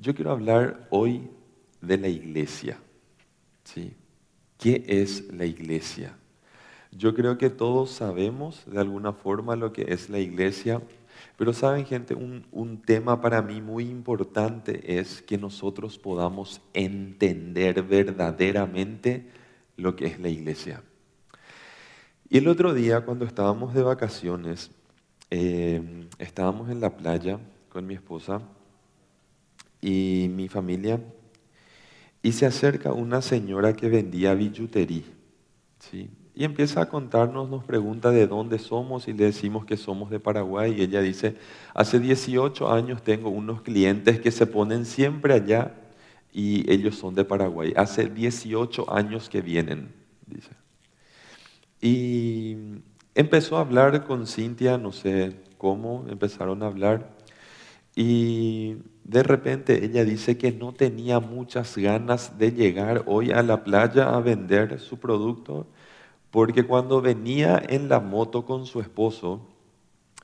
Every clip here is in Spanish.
Yo quiero hablar hoy de la iglesia. ¿sí? ¿Qué es la iglesia? Yo creo que todos sabemos de alguna forma lo que es la iglesia, pero saben gente, un, un, tema para mí muy importante es que nosotros podamos entender verdaderamente lo que es la iglesia. Y el otro día cuando estábamos de vacaciones, eh, estábamos en la playa con mi esposa y mi familia y se acerca una señora que vendía billutería. ¿sí? Y empieza a contarnos, nos pregunta de dónde somos y le decimos que somos de Paraguay. Y ella dice, hace 18 años tengo unos clientes que se ponen siempre allá y ellos son de Paraguay. Hace 18 años que vienen, dice. Y empezó a hablar con Cintia, no sé cómo, empezaron a hablar. Y de repente ella dice que no tenía muchas ganas de llegar hoy a la playa a vender su producto, porque cuando venía en la moto con su esposo,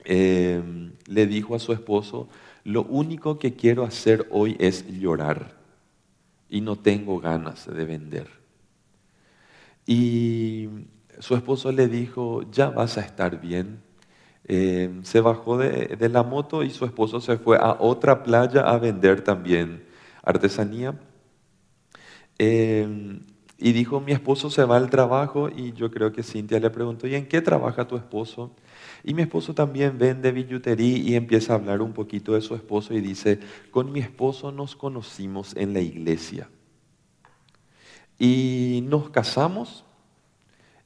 eh, le dijo a su esposo, lo único que quiero hacer hoy es llorar y no tengo ganas de vender. Y su esposo le dijo, ya vas a estar bien. Eh, se bajó de, la moto y su esposo se fue a otra playa a vender también artesanía. Eh, y dijo, mi esposo se va al trabajo y yo creo que Cintia le preguntó, ¿y en qué trabaja tu esposo? Y mi esposo también vende billutería y empieza a hablar un poquito de su esposo y dice, con mi esposo nos conocimos en la iglesia. Y nos casamos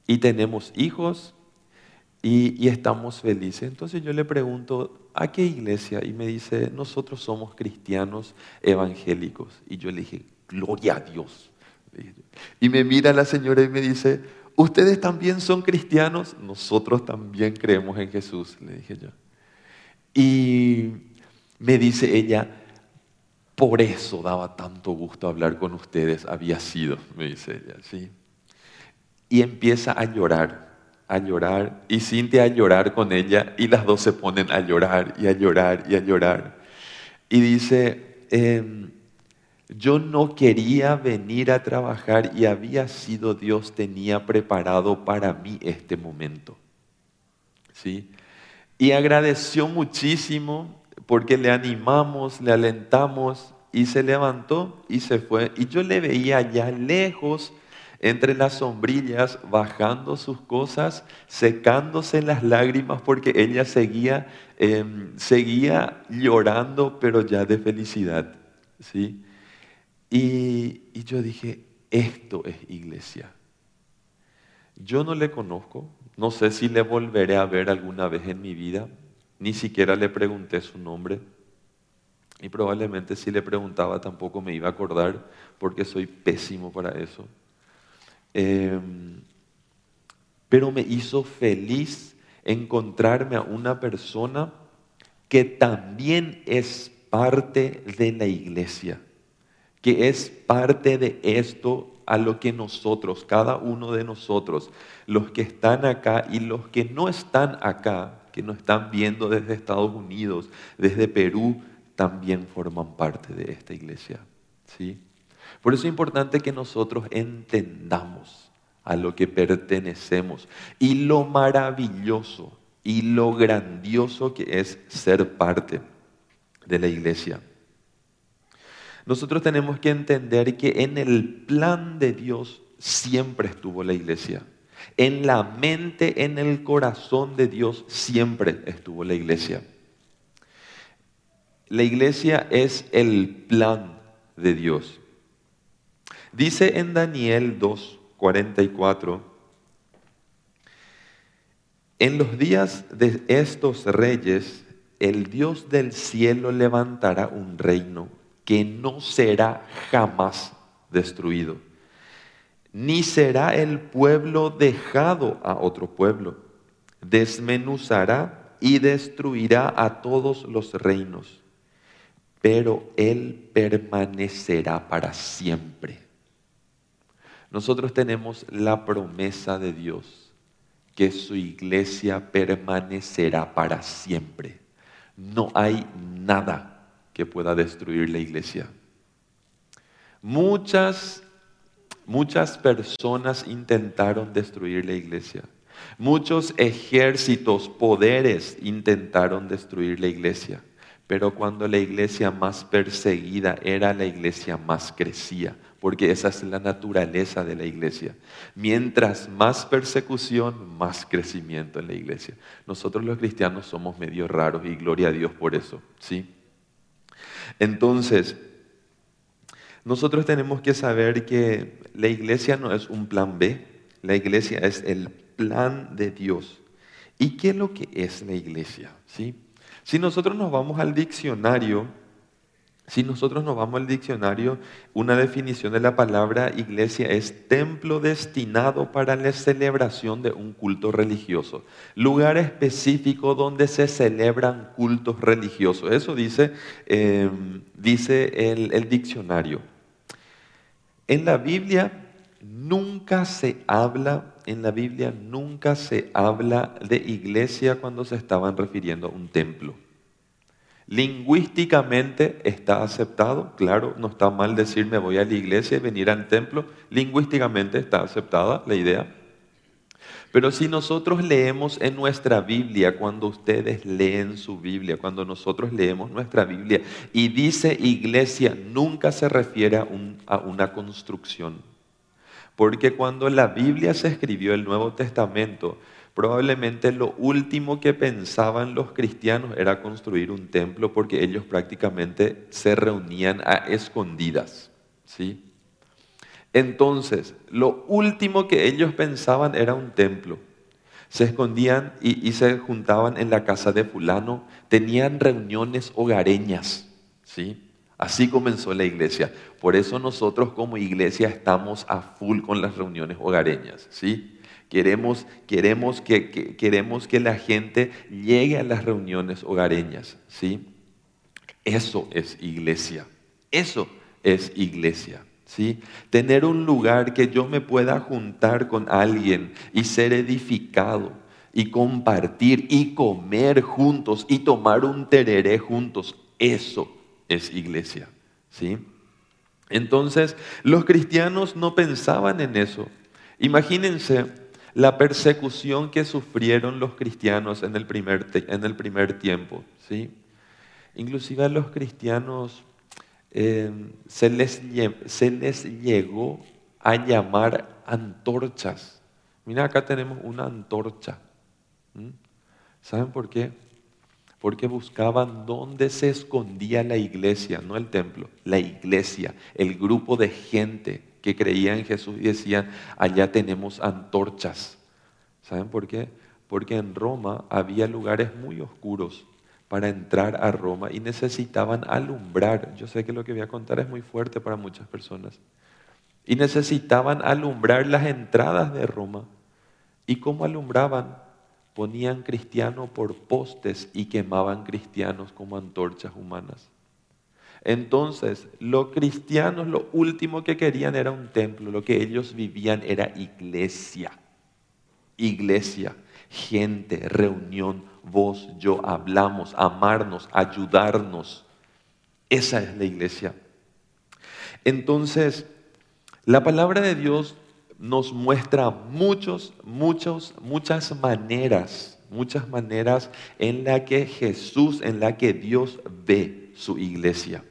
y tenemos hijos y, estamos felices. Entonces yo le pregunto, ¿a qué iglesia? Y me dice, nosotros somos cristianos evangélicos. Y yo le dije, gloria a Dios. Y me mira la señora y me dice, ¿ustedes también son cristianos? Nosotros también creemos en Jesús, le dije yo. Y me dice ella, por eso daba tanto gusto hablar con ustedes, había sido, me dice ella, ¿sí? y empieza a llorar, a llorar, y Cintia a llorar con ella, y las dos se ponen a llorar y a llorar y a llorar. Y dice, em, yo no quería venir a trabajar y había sido Dios tenía preparado para mí este momento. ¿Sí? Y agradeció muchísimo porque le animamos, le alentamos y se levantó y se fue. Y yo le veía allá lejos entre las sombrillas, bajando sus cosas, secándose las lágrimas porque ella seguía, em, seguía llorando, pero ya de felicidad. ¿sí? Y, y yo dije, esto es iglesia. Yo no le conozco, no sé si le volveré a ver alguna vez en mi vida, ni siquiera le pregunté su nombre. Y probablemente si le preguntaba tampoco me iba a acordar porque soy pésimo para eso. Em, pero me hizo feliz encontrarme a una persona que también es parte de la iglesia, que es parte de esto a lo que nosotros, cada uno de nosotros, los que están acá y los que no están acá, que nos están viendo desde Estados Unidos, desde Perú, también forman parte de esta iglesia. ¿sí? Por eso es importante que nosotros entendamos a lo que pertenecemos y lo maravilloso y lo grandioso que es ser parte de la iglesia. Nosotros tenemos que entender que en el plan de Dios siempre estuvo la iglesia. En la mente, en el corazón de Dios siempre estuvo la iglesia. La iglesia es el plan de Dios. Dice en Daniel 2, 44, en los días de estos reyes, el Dios del cielo levantará un reino que no será jamás destruido, ni será el pueblo dejado a otro pueblo. Desmenuzará y destruirá a todos los reinos, pero Él permanecerá para siempre. Nosotros tenemos la promesa de Dios que su iglesia permanecerá para siempre. No hay nada que pueda destruir la iglesia. Muchas, muchas personas intentaron destruir la iglesia. Muchos ejércitos, poderes intentaron destruir la iglesia. Pero cuando la iglesia más perseguida era la iglesia más crecía, porque esa es la naturaleza de la iglesia. Mientras más persecución, más crecimiento en la iglesia. Nosotros los cristianos somos medio raros y gloria a Dios por eso, ¿sí? Entonces, nosotros tenemos que saber que la iglesia no es un plan B, la iglesia es el plan de Dios. ¿Y qué es lo que es la iglesia? ¿Sí? Si nosotros nos vamos al diccionario, si nosotros nos vamos al diccionario, una definición de la palabra iglesia es templo destinado para la celebración de un culto religioso. Lugar específico donde se celebran cultos religiosos. Eso dice, em, dice el, el diccionario. En la Biblia nunca se habla, en la Biblia nunca se habla de iglesia cuando se estaban refiriendo a un templo. Lingüísticamente está aceptado, claro, no está mal decir me voy a la iglesia y venir al templo, lingüísticamente está aceptada la idea. Pero si nosotros leemos en nuestra Biblia, cuando ustedes leen su Biblia, cuando nosotros leemos nuestra Biblia y dice iglesia, nunca se refiere a, a una construcción. Porque cuando la Biblia se escribió, el Nuevo Testamento, probablemente lo último que pensaban los cristianos era construir un templo porque ellos prácticamente se reunían a escondidas. ¿sí? Entonces, lo último que ellos pensaban era un templo. Se escondían y, se juntaban en la casa de fulano, tenían reuniones hogareñas. ¿sí? Así comenzó la iglesia. Por eso nosotros como iglesia estamos a full con las reuniones hogareñas, ¿sí? Queremos, queremos, que, queremos que la gente llegue a las reuniones hogareñas, ¿sí? Eso es iglesia. Eso es iglesia. ¿Sí? Tener un lugar que yo me pueda juntar con alguien y ser edificado y compartir y comer juntos y tomar un tereré juntos. Eso es iglesia. ¿sí? Entonces, los cristianos no pensaban en eso. Imagínense la persecución que sufrieron los cristianos en el primer, en el primer tiempo. ¿sí? Inclusive a los cristianos eh, se, les, se les llegó a llamar antorchas. Mira, acá tenemos una antorcha. ¿Saben por qué? porque buscaban dónde se escondía la iglesia, no el templo, la iglesia, el grupo de gente que creía en Jesús y decían, allá tenemos antorchas. ¿Saben por qué? Porque en Roma había lugares muy oscuros para entrar a Roma y necesitaban alumbrar. Yo sé que lo que voy a contar es muy fuerte para muchas personas. Y necesitaban alumbrar las entradas de Roma. ¿Y cómo alumbraban? ponían cristianos por postes y quemaban cristianos como antorchas humanas. Entonces, los cristianos lo último que querían era un templo, lo que ellos vivían era iglesia. Iglesia, gente, reunión, vos, yo, hablamos, amarnos, ayudarnos. Esa es la iglesia. Entonces, la palabra de Dios nos muestra muchos, muchos, muchas maneras, muchas maneras en la que Jesús, en la que Dios ve su iglesia.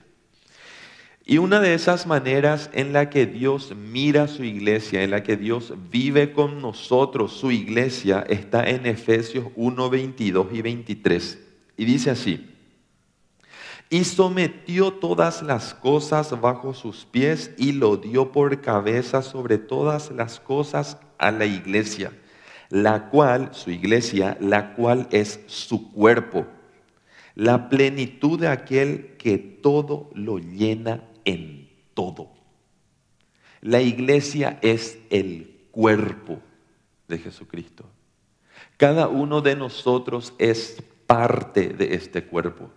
Y una de esas maneras en la que Dios mira su iglesia, en la que Dios vive con nosotros su iglesia, está en Efesios 1, 22 y 23. Y dice así, y sometió todas las cosas bajo sus pies y lo dio por cabeza sobre todas las cosas a la iglesia, la cual, su iglesia, la cual es su cuerpo, la plenitud de aquel que todo lo llena en todo. La iglesia es el cuerpo de Jesucristo. Cada uno de nosotros es parte de este cuerpo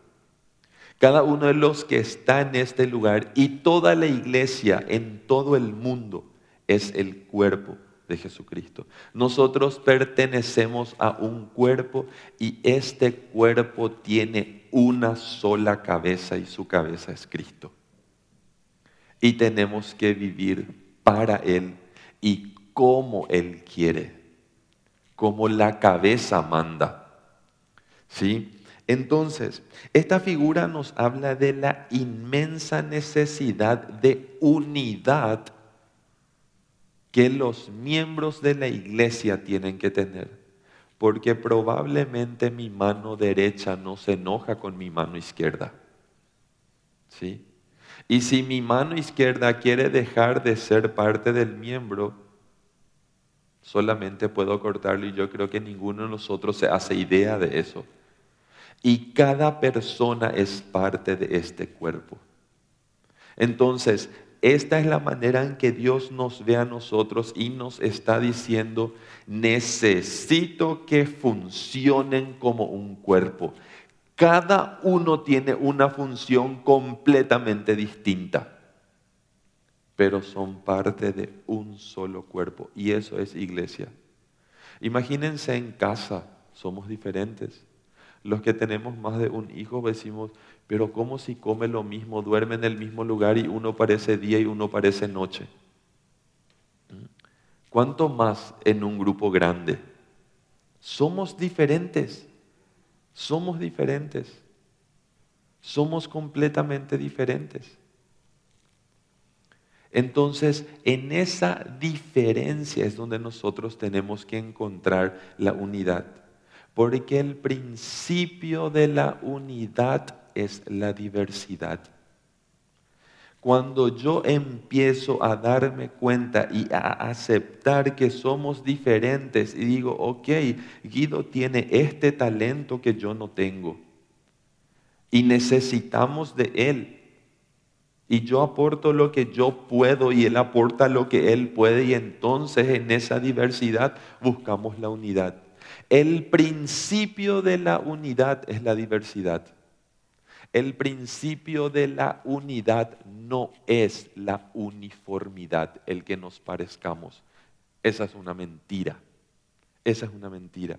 cada uno de los que está en este lugar y toda la iglesia en todo el mundo es el cuerpo de Jesucristo. Nosotros pertenecemos a un cuerpo y este cuerpo tiene una sola cabeza y su cabeza es Cristo. Y tenemos que vivir para Él y como Él quiere, como la cabeza manda. ¿Sí? Entonces, esta figura nos habla de la inmensa necesidad de unidad que los miembros de la iglesia tienen que tener. Porque probablemente mi mano derecha no se enoja con mi mano izquierda. ¿Sí? Y si mi mano izquierda quiere dejar de ser parte del miembro, solamente puedo cortarlo y yo creo que ninguno de nosotros se hace idea de eso. Y cada persona es parte de este cuerpo. Entonces, esta es la manera en que Dios nos ve a nosotros y nos está diciendo, necesito que funcionen como un cuerpo. Cada uno tiene una función completamente distinta, pero son parte de un solo cuerpo y eso es iglesia. Imagínense en casa, somos diferentes. Los que tenemos más de un hijo decimos, pero ¿cómo si come lo mismo, duerme en el mismo lugar y uno parece día y uno parece noche? ¿Mm? ¿Cuánto más en un grupo grande? Somos diferentes, somos diferentes, somos completamente diferentes. Entonces, en esa diferencia es donde nosotros tenemos que encontrar la unidad. Porque el principio de la unidad es la diversidad. Cuando yo empiezo a darme cuenta y a aceptar que somos diferentes y digo, ok, Guido tiene este talento que yo no tengo y necesitamos de él. Y yo aporto lo que yo puedo y él aporta lo que él puede y entonces en esa diversidad buscamos la unidad. El principio de la unidad es la diversidad. El principio de la unidad no es la uniformidad, el que nos parezcamos. Esa es una mentira. Esa es una mentira.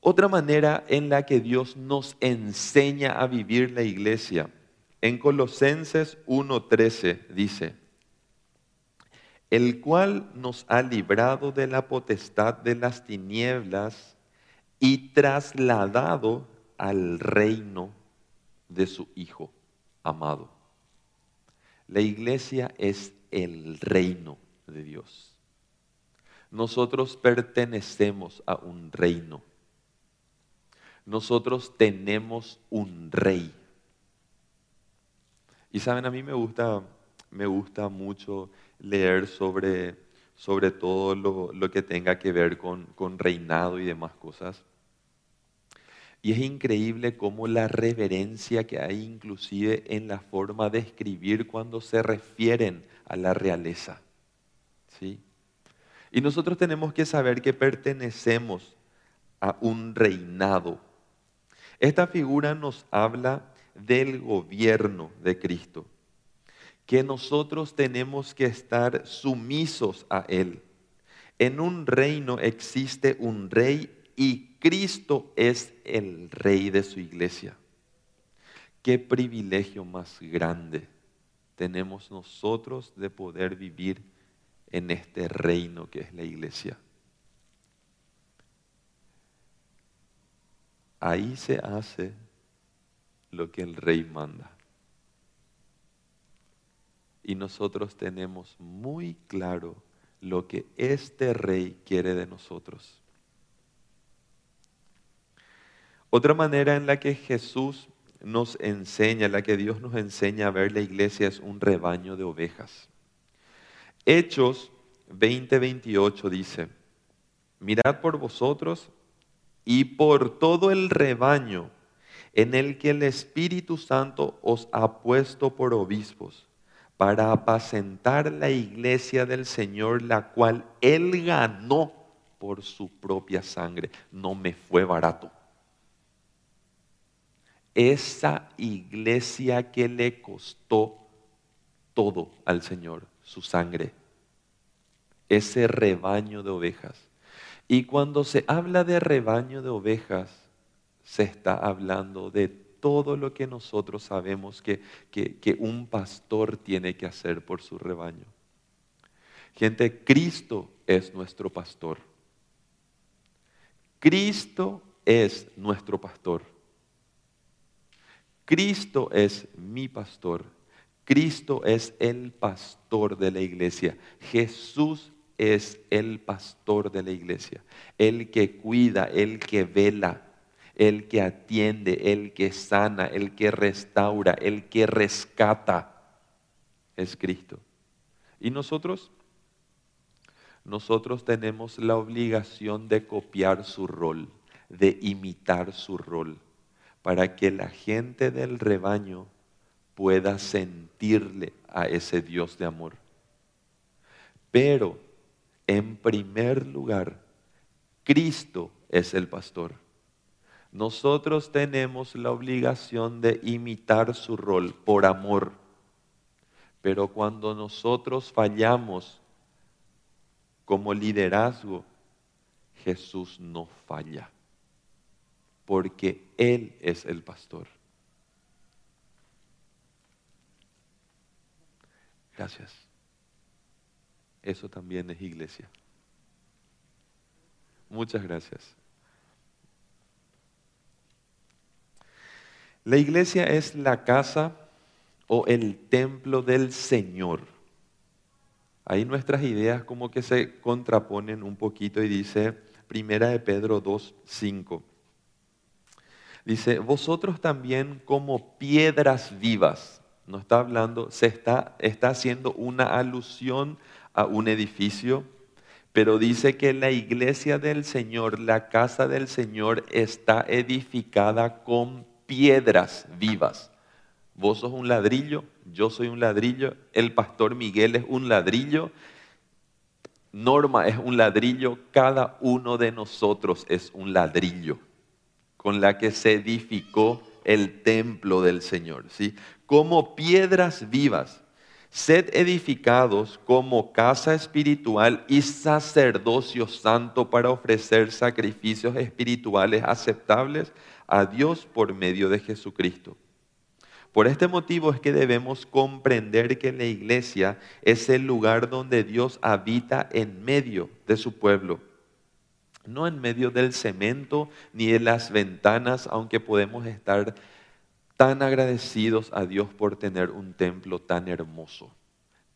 Otra manera en la que Dios nos enseña a vivir la iglesia, en Colosenses 1.13 dice, el cual nos ha librado de la potestad de las tinieblas y trasladado al reino de su Hijo amado. La iglesia es el reino de Dios. Nosotros pertenecemos a un reino. Nosotros tenemos un rey. Y saben, a mí me gusta, me gusta mucho leer sobre, sobre todo lo, que tenga que ver con, con reinado y demás cosas. Y es increíble cómo la reverencia que hay inclusive en la forma de escribir cuando se refieren a la realeza. ¿Sí? Y nosotros tenemos que saber que pertenecemos a un reinado. Esta figura nos habla del gobierno de Cristo que nosotros tenemos que estar sumisos a Él. En un reino existe un rey y Cristo es el rey de su iglesia. Qué privilegio más grande tenemos nosotros de poder vivir en este reino que es la iglesia. Ahí se hace lo que el rey manda y nosotros tenemos muy claro lo que este rey quiere de nosotros. Otra manera en la que Jesús nos enseña, la que Dios nos enseña a ver la iglesia es un rebaño de ovejas. Hechos 20:28 dice, mirad por vosotros y por todo el rebaño en el que el Espíritu Santo os ha puesto por obispos para apacentar la iglesia del Señor, la cual Él ganó por su propia sangre. No me fue barato. Esa iglesia que le costó todo al Señor, su sangre. Ese rebaño de ovejas. Y cuando se habla de rebaño de ovejas, se está hablando de todo lo que nosotros sabemos que, que, que un pastor tiene que hacer por su rebaño. Gente, Cristo es nuestro pastor. Cristo es nuestro pastor. Cristo es mi pastor. Cristo es el pastor de la iglesia. Jesús es el pastor de la iglesia. El que cuida, el que vela, el que atiende, el que sana, el que restaura, el que rescata. Es Cristo. Y nosotros, nosotros tenemos la obligación de copiar su rol, de imitar su rol, para que la gente del rebaño pueda sentirle a ese Dios de amor. Pero, en primer lugar, Cristo es el pastor. Nosotros tenemos la obligación de imitar su rol por amor. Pero cuando nosotros fallamos como liderazgo, Jesús no falla, porque Él es el pastor. Gracias. Eso también es iglesia. Muchas gracias. La iglesia es la casa o el templo del Señor. Ahí nuestras ideas como que se contraponen un poquito y dice Primera de Pedro 2, 5. Dice, vosotros también como piedras vivas no está hablando, se está, está haciendo una alusión a un edificio, pero dice que la iglesia del Señor, la casa del Señor está edificada con piedras vivas. Vos sos un ladrillo, yo soy un ladrillo, el pastor Miguel es un ladrillo, Norma es un ladrillo, cada uno de nosotros es un ladrillo con la que se edificó el templo del Señor. ¿sí? como piedras vivas. Sed edificados como casa espiritual y sacerdocio santo para ofrecer sacrificios espirituales aceptables a Dios por medio de Jesucristo. Por este motivo es que debemos comprender que la iglesia es el lugar donde Dios habita en medio de su pueblo. No en medio del cemento ni de las ventanas, aunque podemos estar tan agradecidos a Dios por tener un templo tan hermoso,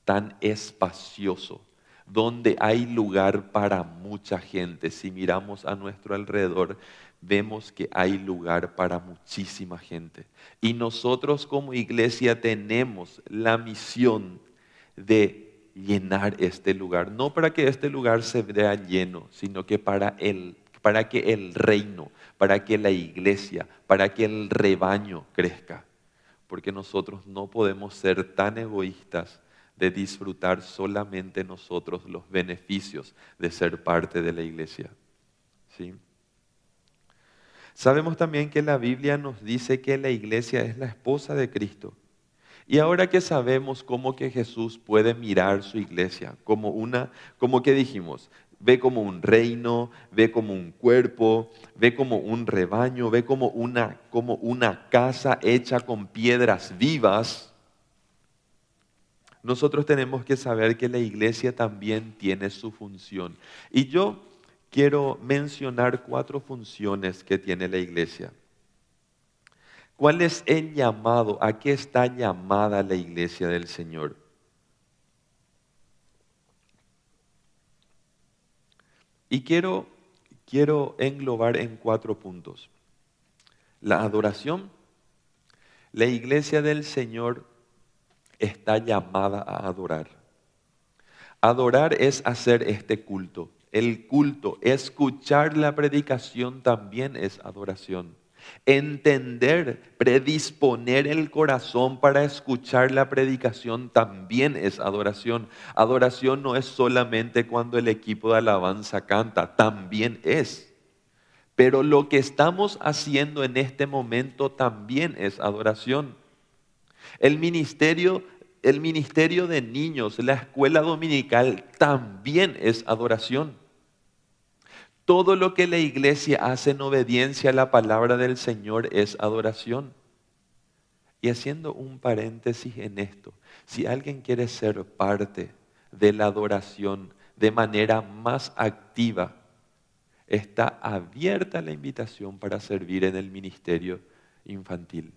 tan espacioso, donde hay lugar para mucha gente. Si miramos a nuestro alrededor, vemos que hay lugar para muchísima gente. Y nosotros como iglesia tenemos la misión de llenar este lugar, no para que este lugar se vea lleno, sino que para el, para que el reino, para que la iglesia, para que el rebaño crezca. Porque nosotros no podemos ser tan egoístas de disfrutar solamente nosotros los beneficios de ser parte de la iglesia. ¿Sí? Sabemos también que la Biblia nos dice que la iglesia es la esposa de Cristo. Y ahora que sabemos cómo que Jesús puede mirar su iglesia como una, como que dijimos, ve como un reino, ve como un cuerpo, ve como un rebaño, ve como una, como una casa hecha con piedras vivas, nosotros tenemos que saber que la iglesia también tiene su función. Y yo quiero mencionar cuatro funciones que tiene la iglesia. ¿Cuál es el llamado? ¿A qué está llamada la iglesia del Señor? Y quiero, quiero englobar en cuatro puntos. La adoración. La iglesia del Señor está llamada a adorar. Adorar es hacer este culto. El culto, escuchar la predicación también es adoración. Entender, predisponer el corazón para escuchar la predicación también es adoración. Adoración no es solamente cuando el equipo de alabanza canta, también es. Pero lo que estamos haciendo en este momento también es adoración. El ministerio, el ministerio de niños, la escuela dominical también es adoración. Todo lo que la iglesia hace en obediencia a la palabra del Señor es adoración. Y haciendo un paréntesis en esto, si alguien quiere ser parte de la adoración de manera más activa, está abierta la invitación para servir en el ministerio infantil.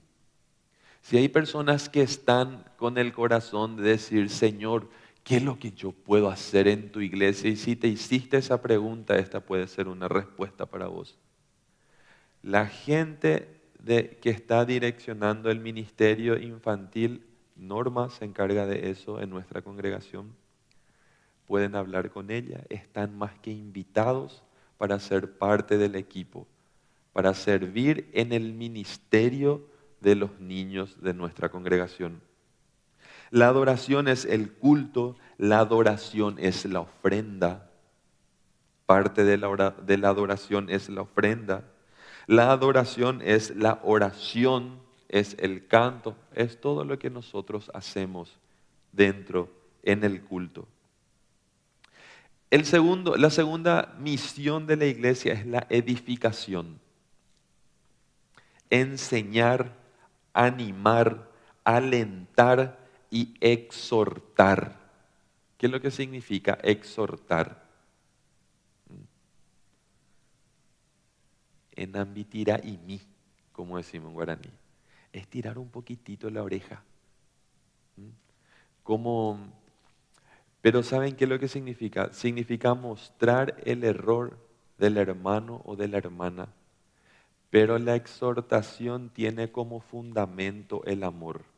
Si hay personas que están con el corazón de decir, Señor, ¿qué es lo que yo puedo hacer en tu iglesia? Y si te hiciste esa pregunta, esta puede ser una respuesta para vos. La gente que está direccionando el ministerio infantil, Norma se encarga de eso en nuestra congregación. Pueden hablar con ella, están más que invitados para ser parte del equipo, para servir en el ministerio de los niños de nuestra congregación. La adoración es el culto, la adoración es la ofrenda. Parte de la, de la adoración es la ofrenda. La adoración es la oración, es el canto, es todo lo que nosotros hacemos dentro en el culto. El segundo, la segunda misión de la iglesia es la edificación. Enseñar, animar, alentar y exhortar. ¿Qué es lo que significa exhortar? En ambitira y mi, como decimos en guaraní. Es tirar un poquitito la oreja. Como, pero ¿saben qué es lo que significa? Significa mostrar el error del hermano o de la hermana. Pero la exhortación tiene como fundamento el amor.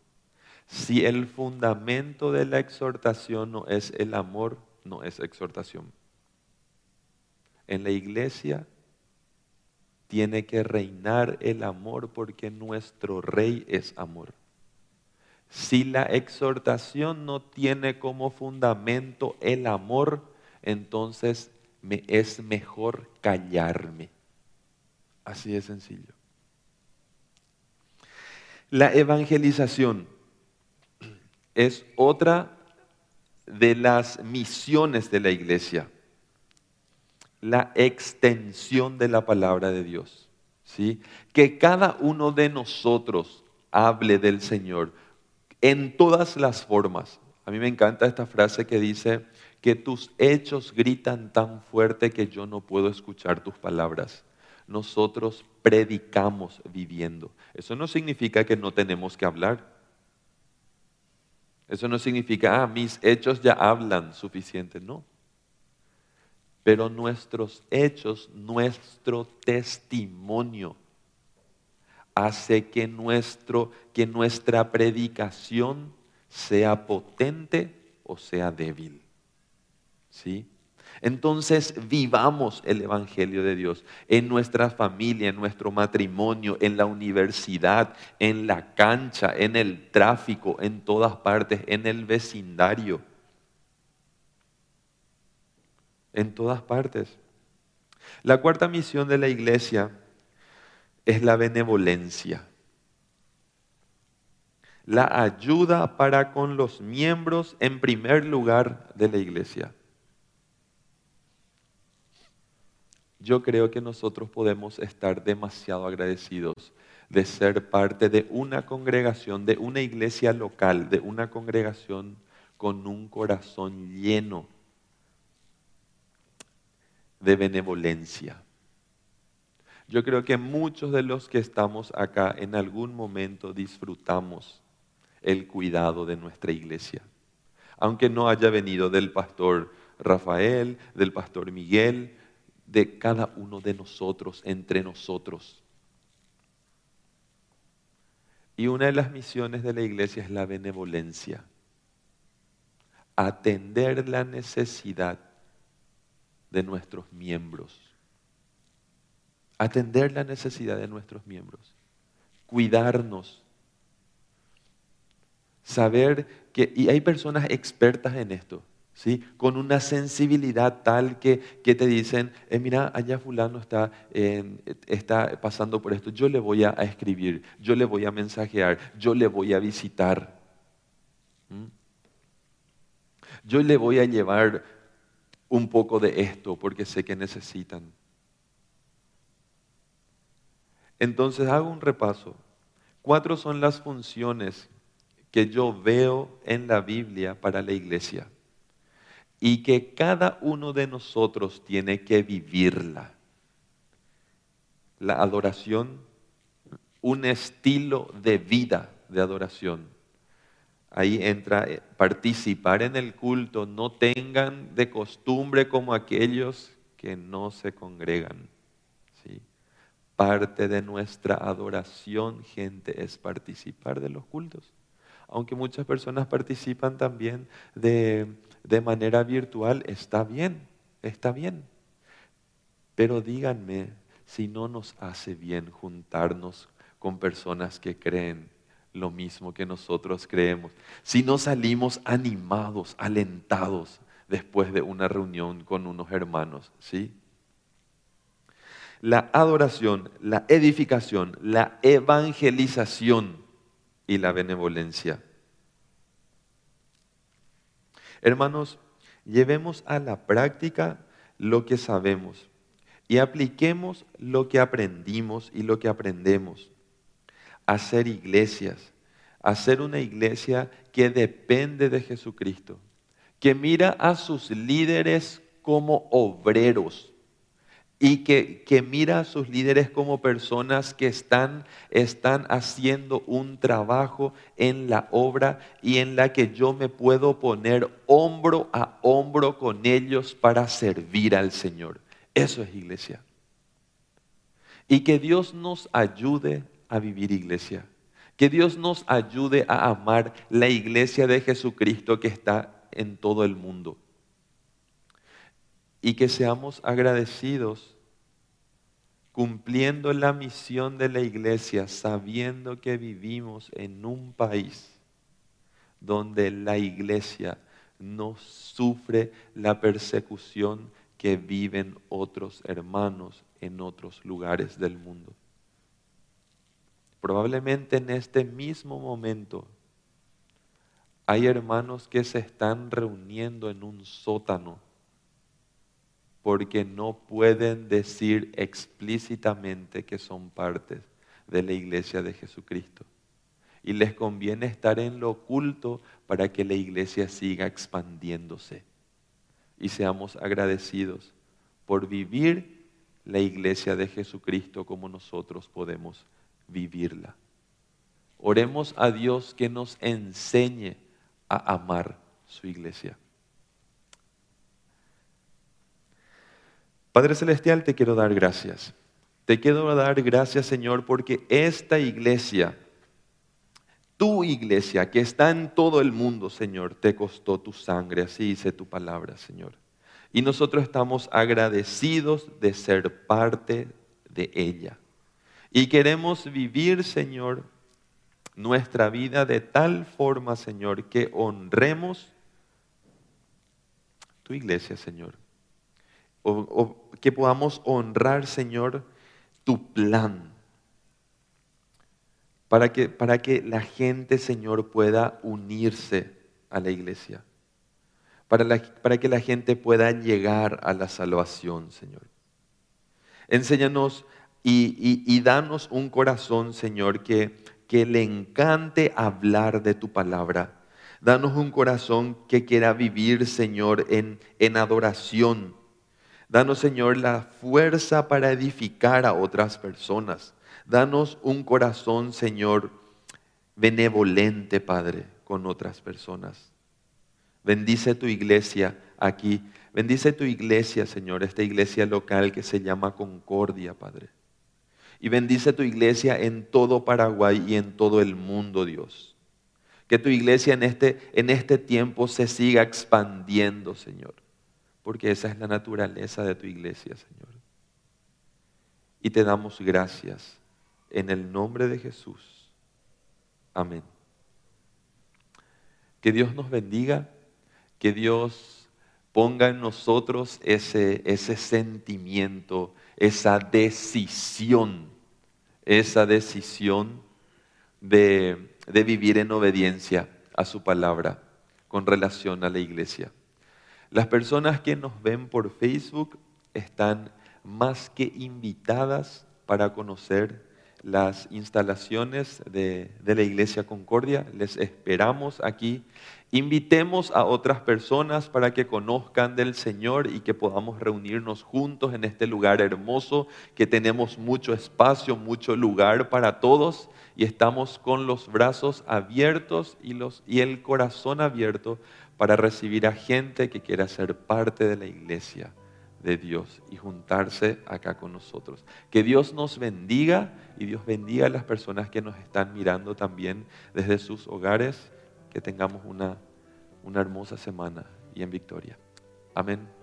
Si el fundamento de la exhortación no es el amor, no es exhortación. En la iglesia tiene que reinar el amor porque nuestro rey es amor. Si la exhortación no tiene como fundamento el amor, entonces me es mejor callarme. Así de sencillo. La evangelización es otra de las misiones de la iglesia la extensión de la palabra de Dios. ¿sí? Que cada uno de nosotros hable del Señor en todas las formas. A mí me encanta esta frase que dice que tus hechos gritan tan fuerte que yo no puedo escuchar tus palabras. Nosotros predicamos viviendo. Eso no significa que no tenemos que hablar. Eso no significa, ah, mis hechos ya hablan suficiente. No pero nuestros hechos, nuestro testimonio hace que, nuestro, que nuestra predicación sea potente o sea débil. ¿Sí? Entonces vivamos el Evangelio de Dios en nuestra familia, en nuestro matrimonio, en la universidad, en la cancha, en el tráfico, en todas partes, en el vecindario en todas partes. La cuarta misión de la iglesia es la benevolencia. La ayuda para con los miembros en primer lugar de la iglesia. Yo creo que nosotros podemos estar demasiado agradecidos de ser parte de una congregación, de una iglesia local, de una congregación con un corazón lleno de benevolencia. Yo creo que muchos de los que estamos acá en algún momento disfrutamos el cuidado de nuestra iglesia. Aunque no haya venido del pastor Rafael, del pastor Miguel, de cada uno de nosotros, entre nosotros. Y una de las misiones de la iglesia es la benevolencia. Atender la necesidad de nuestros miembros. Atender la necesidad de nuestros miembros. Cuidarnos. Saber que, y hay personas expertas en esto, ¿sí? Con una sensibilidad tal que, que te dicen, eh, mira, allá fulano está, está pasando por esto, yo le voy a, escribir, yo le voy a mensajear, yo le voy a visitar. Yo le voy a llevar un poco de esto porque sé que necesitan. Entonces hago un repaso. Cuatro son las funciones que yo veo en la Biblia para la iglesia y que cada uno de nosotros tiene que vivirla. La adoración, un estilo de vida de adoración. Ahí entra eh, participar en el culto, no tengan de costumbre como aquellos que no se congregan. ¿sí? Parte de nuestra adoración, gente, es participar de los cultos. Aunque muchas personas participan también de, de manera virtual, está bien, está bien. Pero díganme si no nos hace bien juntarnos con personas que creen lo mismo que nosotros creemos, si no salimos animados, alentados después de una reunión con unos hermanos, ¿sí? La adoración, la edificación, la evangelización y la benevolencia. Hermanos, llevemos a la práctica lo que sabemos y apliquemos lo que aprendimos y lo que aprendemos. Hacer iglesias, hacer una iglesia que depende de Jesucristo, que mira a sus líderes como obreros y que, que, mira a sus líderes como personas que están, están haciendo un trabajo en la obra y en la que yo me puedo poner hombro a hombro con ellos para servir al Señor. Eso es iglesia. Y que Dios nos ayude a vivir iglesia. Que Dios nos ayude a amar la iglesia de Jesucristo que está en todo el mundo. Y que seamos agradecidos cumpliendo la misión de la iglesia, sabiendo que vivimos en un país donde la iglesia no sufre la persecución que viven otros hermanos en otros lugares del mundo. Probablemente en este mismo momento hay hermanos que se están reuniendo en un sótano porque no pueden decir explícitamente que son parte de la iglesia de Jesucristo. Y les conviene estar en lo oculto para que la iglesia siga expandiéndose. Y seamos agradecidos por vivir la iglesia de Jesucristo como nosotros podemos vivirla. Oremos a Dios que nos enseñe a amar su iglesia. Padre Celestial, te quiero dar gracias. Te quiero dar gracias, Señor, porque esta iglesia, tu iglesia, que está en todo el mundo, Señor, te costó tu sangre, así dice tu palabra, Señor. Y nosotros estamos agradecidos de ser parte de ella. Y queremos vivir, Señor, nuestra vida de tal forma, Señor, que honremos tu iglesia, Señor que podamos honrar, Señor, tu plan. Para que, para que la gente, Señor, pueda unirse a la iglesia. Para, para que la gente pueda llegar a la salvación, Señor. Enséñanos y, y, danos un corazón, Señor, que, que le encante hablar de tu palabra. Danos un corazón que quiera vivir, Señor, en, en adoración Danos, Señor, la fuerza para edificar a otras personas. Danos un corazón, Señor, benevolente, Padre, con otras personas. Bendice tu iglesia aquí. Bendice tu iglesia, Señor, esta iglesia local que se llama Concordia, Padre. Y bendice tu iglesia en todo Paraguay y en todo el mundo, Dios. Que tu iglesia en este, en este tiempo se siga expandiendo, Señor porque esa es la naturaleza de tu iglesia, Señor. Y te damos gracias en el nombre de Jesús. Amén. Que Dios nos bendiga, que Dios ponga en nosotros ese, ese sentimiento, esa decisión, esa decisión de, de vivir en obediencia a su palabra con relación a la iglesia. Las personas que nos ven por Facebook están más que invitadas para conocer las instalaciones de, de, la Iglesia Concordia. Les esperamos aquí. Invitemos a otras personas para que conozcan del Señor y que podamos reunirnos juntos en este lugar hermoso, que tenemos mucho espacio, mucho lugar para todos y estamos con los brazos abiertos y, los, y el corazón abierto para recibir a gente que quiera ser parte de la iglesia de Dios y juntarse acá con nosotros. Que Dios nos bendiga y Dios bendiga a las personas que nos están mirando también desde sus hogares. Que tengamos una, una hermosa semana y en victoria. Amén.